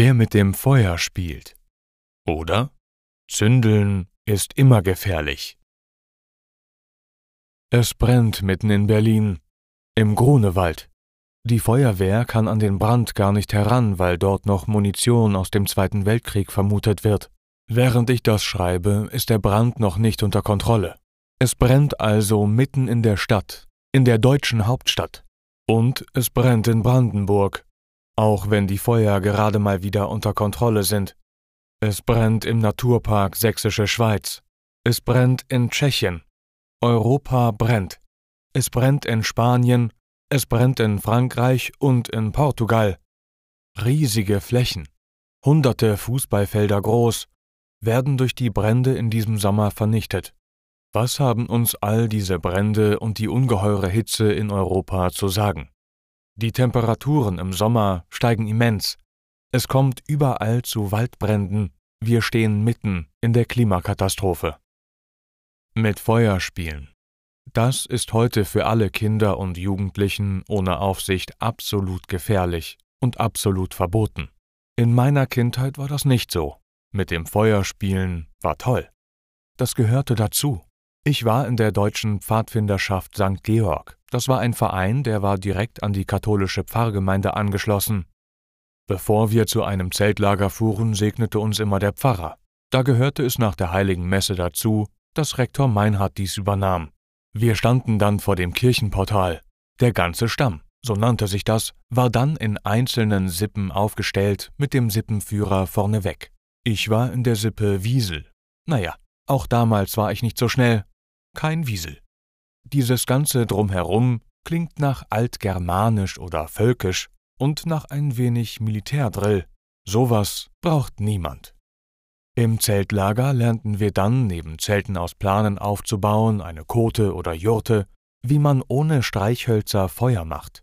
Wer mit dem Feuer spielt. Oder? Zündeln ist immer gefährlich. Es brennt mitten in Berlin, im Grunewald. Die Feuerwehr kann an den Brand gar nicht heran, weil dort noch Munition aus dem Zweiten Weltkrieg vermutet wird. Während ich das schreibe, ist der Brand noch nicht unter Kontrolle. Es brennt also mitten in der Stadt, in der deutschen Hauptstadt. Und es brennt in Brandenburg, auch wenn die Feuer gerade mal wieder unter Kontrolle sind. Es brennt im Naturpark Sächsische Schweiz. Es brennt in Tschechien. Europa brennt. Es brennt in Spanien, es brennt in Frankreich und in Portugal. Riesige Flächen, hunderte Fußballfelder groß, werden durch die Brände in diesem Sommer vernichtet. Was haben uns all diese Brände und die ungeheure Hitze in Europa zu sagen? Die Temperaturen im Sommer steigen immens. Es kommt überall zu Waldbränden. Wir stehen mitten in der Klimakatastrophe. Mit Feuer spielen. Das ist heute für alle Kinder und Jugendlichen ohne Aufsicht absolut gefährlich und absolut verboten. In meiner Kindheit war das nicht so. Mit dem Feuerspielen war toll. Das gehörte dazu. Ich war in der deutschen Pfadfinderschaft St. Georg. Das war ein Verein, der war direkt an die katholische Pfarrgemeinde angeschlossen. Bevor wir zu einem Zeltlager fuhren, segnete uns immer der Pfarrer. Da gehörte es nach der heiligen Messe dazu, dass Rektor Meinhard dies übernahm. Wir standen dann vor dem Kirchenportal. Der ganze Stamm, so nannte sich das, war dann in einzelnen Sippen aufgestellt, mit dem Sippenführer vorneweg. Ich war in der Sippe Wiesel. Naja, auch damals war ich nicht so schnell. Kein Wiesel. Dieses ganze Drumherum klingt nach altgermanisch oder völkisch und nach ein wenig Militärdrill. Sowas braucht niemand. Im Zeltlager lernten wir dann, neben Zelten aus Planen aufzubauen, eine Kote oder Jurte, wie man ohne Streichhölzer Feuer macht.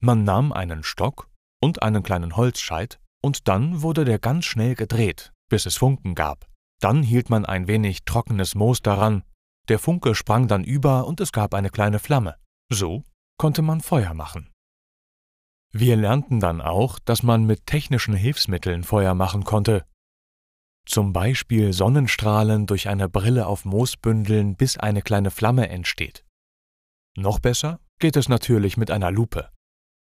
Man nahm einen Stock und einen kleinen Holzscheit, und dann wurde der ganz schnell gedreht, bis es Funken gab. Dann hielt man ein wenig trockenes Moos daran, der Funke sprang dann über und es gab eine kleine Flamme. So konnte man Feuer machen. Wir lernten dann auch, dass man mit technischen Hilfsmitteln Feuer machen konnte, zum Beispiel Sonnenstrahlen durch eine Brille auf Moos bündeln, bis eine kleine Flamme entsteht. Noch besser geht es natürlich mit einer Lupe.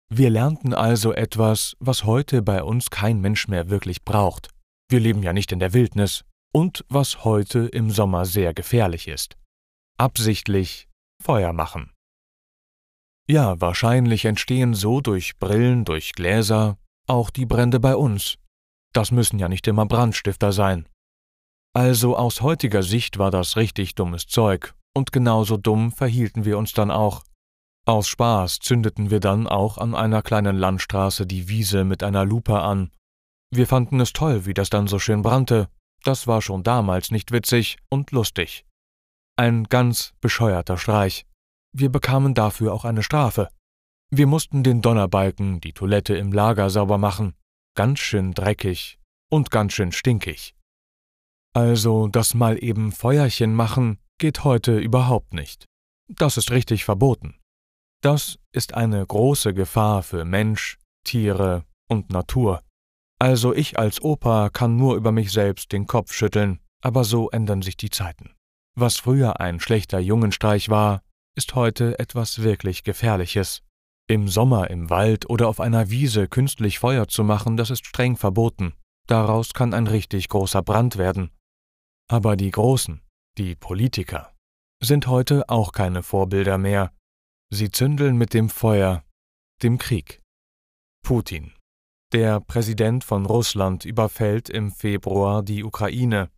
Wir lernten also etwas, was heute bei uns kein Mensch mehr wirklich braucht. Wir leben ja nicht in der Wildnis und was heute im Sommer sehr gefährlich ist. Absichtlich Feuer machen. Ja, wahrscheinlich entstehen so durch Brillen, durch Gläser auch die Brände bei uns, das müssen ja nicht immer Brandstifter sein. Also aus heutiger Sicht war das richtig dummes Zeug, und genauso dumm verhielten wir uns dann auch. Aus Spaß zündeten wir dann auch an einer kleinen Landstraße die Wiese mit einer Lupe an. Wir fanden es toll, wie das dann so schön brannte. Das war schon damals nicht witzig und lustig. Ein ganz bescheuerter Streich. Wir bekamen dafür auch eine Strafe. Wir mussten den Donnerbalken, die Toilette im Lager sauber machen ganz schön dreckig und ganz schön stinkig. Also das mal eben Feuerchen machen geht heute überhaupt nicht. Das ist richtig verboten. Das ist eine große Gefahr für Mensch, Tiere und Natur. Also ich als Opa kann nur über mich selbst den Kopf schütteln, aber so ändern sich die Zeiten. Was früher ein schlechter Jungenstreich war, ist heute etwas wirklich Gefährliches. Im Sommer im Wald oder auf einer Wiese künstlich Feuer zu machen, das ist streng verboten. Daraus kann ein richtig großer Brand werden. Aber die Großen, die Politiker, sind heute auch keine Vorbilder mehr. Sie zündeln mit dem Feuer, dem Krieg. Putin. Der Präsident von Russland überfällt im Februar die Ukraine.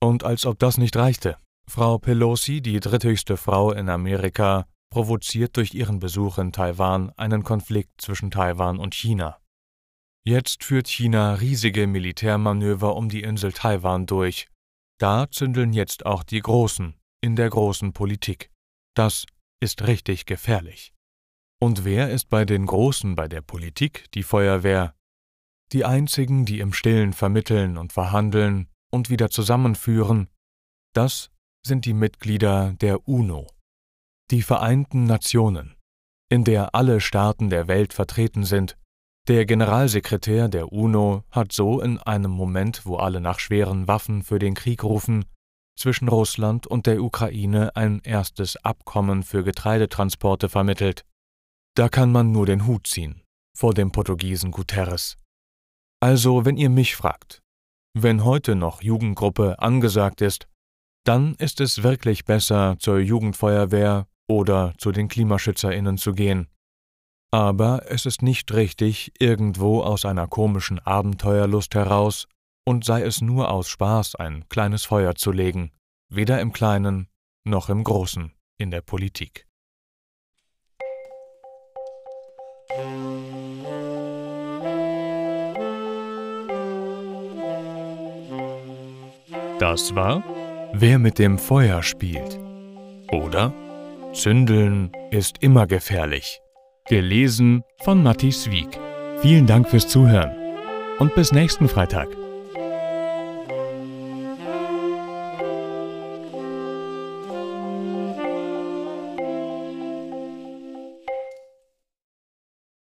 Und als ob das nicht reichte, Frau Pelosi, die dritthöchste Frau in Amerika, provoziert durch ihren Besuch in Taiwan einen Konflikt zwischen Taiwan und China. Jetzt führt China riesige Militärmanöver um die Insel Taiwan durch. Da zündeln jetzt auch die Großen in der großen Politik. Das ist richtig gefährlich. Und wer ist bei den Großen bei der Politik die Feuerwehr? Die einzigen, die im stillen vermitteln und verhandeln und wieder zusammenführen, das sind die Mitglieder der UNO, die Vereinten Nationen, in der alle Staaten der Welt vertreten sind. Der Generalsekretär der UNO hat so in einem Moment, wo alle nach schweren Waffen für den Krieg rufen, zwischen Russland und der Ukraine ein erstes Abkommen für Getreidetransporte vermittelt. Da kann man nur den Hut ziehen vor dem Portugiesen Guterres. Also, wenn ihr mich fragt, wenn heute noch Jugendgruppe angesagt ist, dann ist es wirklich besser, zur Jugendfeuerwehr oder zu den Klimaschützerinnen zu gehen. Aber es ist nicht richtig, irgendwo aus einer komischen Abenteuerlust heraus und sei es nur aus Spaß ein kleines Feuer zu legen, weder im Kleinen noch im Großen in der Politik. Das war Wer mit dem Feuer spielt. Oder Zündeln ist immer gefährlich. Gelesen von Matthias Wieck. Vielen Dank fürs Zuhören und bis nächsten Freitag.